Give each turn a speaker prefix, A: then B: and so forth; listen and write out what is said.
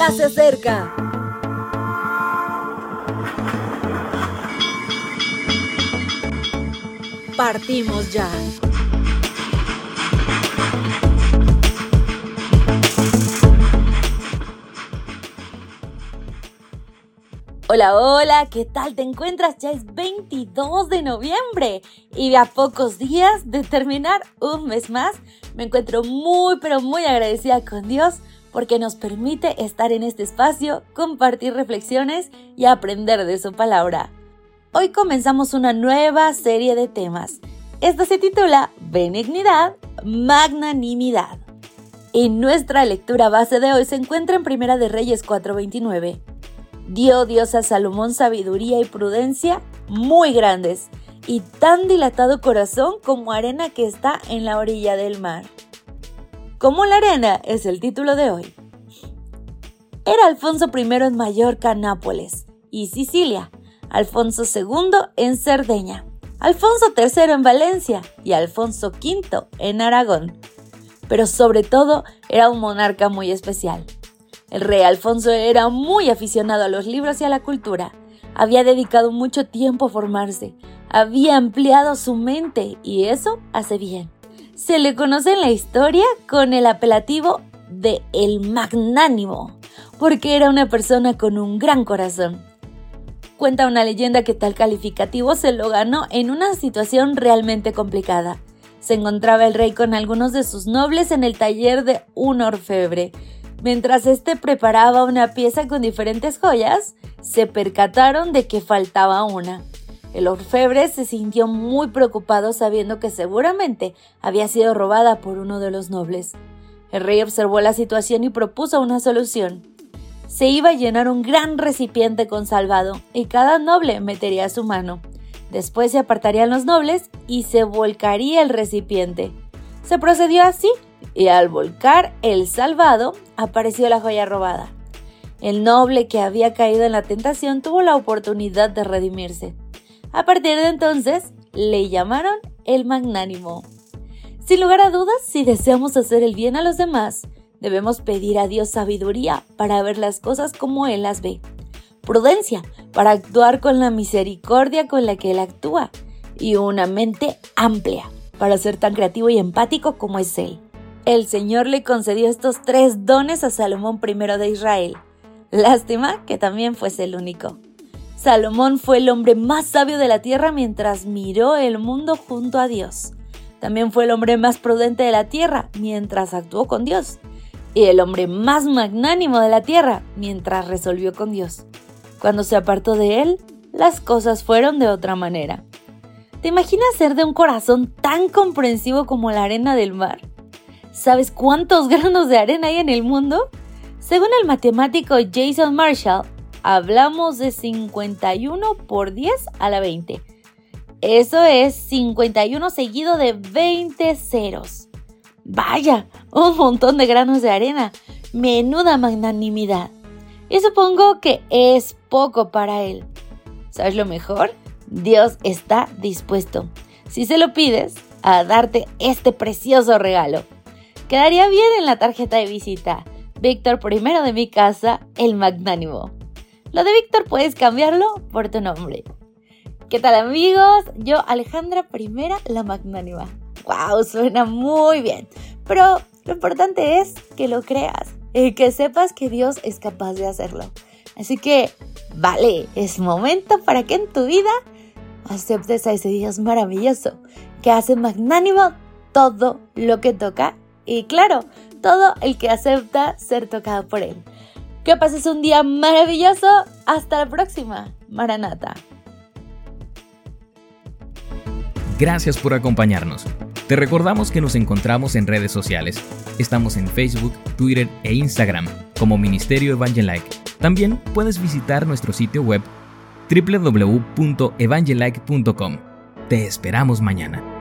A: ya se acerca. Partimos ya. Hola, hola, ¿qué tal te encuentras? Ya es 22 de noviembre y a pocos días de terminar un mes más, me encuentro muy pero muy agradecida con Dios porque nos permite estar en este espacio, compartir reflexiones y aprender de su palabra. Hoy comenzamos una nueva serie de temas. Esta se titula Benignidad, Magnanimidad. En nuestra lectura base de hoy se encuentra en Primera de Reyes 429 dio Dios a Salomón sabiduría y prudencia muy grandes y tan dilatado corazón como arena que está en la orilla del mar. Como la arena es el título de hoy. Era Alfonso I en Mallorca, Nápoles y Sicilia, Alfonso II en Cerdeña, Alfonso III en Valencia y Alfonso V en Aragón. Pero sobre todo era un monarca muy especial el rey Alfonso era muy aficionado a los libros y a la cultura. Había dedicado mucho tiempo a formarse. Había ampliado su mente y eso hace bien. Se le conoce en la historia con el apelativo de el magnánimo, porque era una persona con un gran corazón. Cuenta una leyenda que tal calificativo se lo ganó en una situación realmente complicada. Se encontraba el rey con algunos de sus nobles en el taller de un orfebre Mientras este preparaba una pieza con diferentes joyas, se percataron de que faltaba una. El orfebre se sintió muy preocupado sabiendo que seguramente había sido robada por uno de los nobles. El rey observó la situación y propuso una solución. Se iba a llenar un gran recipiente con salvado y cada noble metería su mano. Después se apartarían los nobles y se volcaría el recipiente. Se procedió así y al volcar el salvado apareció la joya robada. El noble que había caído en la tentación tuvo la oportunidad de redimirse. A partir de entonces le llamaron el magnánimo. Sin lugar a dudas, si deseamos hacer el bien a los demás, debemos pedir a Dios sabiduría para ver las cosas como Él las ve, prudencia para actuar con la misericordia con la que Él actúa y una mente amplia para ser tan creativo y empático como es Él. El Señor le concedió estos tres dones a Salomón I de Israel. Lástima que también fuese el único. Salomón fue el hombre más sabio de la tierra mientras miró el mundo junto a Dios. También fue el hombre más prudente de la tierra mientras actuó con Dios. Y el hombre más magnánimo de la tierra mientras resolvió con Dios. Cuando se apartó de él, las cosas fueron de otra manera. ¿Te imaginas ser de un corazón tan comprensivo como la arena del mar? ¿Sabes cuántos granos de arena hay en el mundo? Según el matemático Jason Marshall, hablamos de 51 por 10 a la 20. Eso es 51 seguido de 20 ceros. Vaya, un montón de granos de arena. Menuda magnanimidad. Y supongo que es poco para él. ¿Sabes lo mejor? Dios está dispuesto, si se lo pides, a darte este precioso regalo. Quedaría bien en la tarjeta de visita. Víctor primero de mi casa, el magnánimo. Lo de Víctor puedes cambiarlo por tu nombre. ¿Qué tal amigos? Yo, Alejandra Primera, la magnánima. ¡Wow! Suena muy bien. Pero lo importante es que lo creas y que sepas que Dios es capaz de hacerlo. Así que, vale, es momento para que en tu vida aceptes a ese Dios maravilloso que hace magnánimo todo lo que toca y claro, todo el que acepta ser tocado por Él. Que pases un día maravilloso. Hasta la próxima. Maranata.
B: Gracias por acompañarnos. Te recordamos que nos encontramos en redes sociales. Estamos en Facebook, Twitter e Instagram como Ministerio Evangelike. También puedes visitar nuestro sitio web www.evangelike.com. Te esperamos mañana.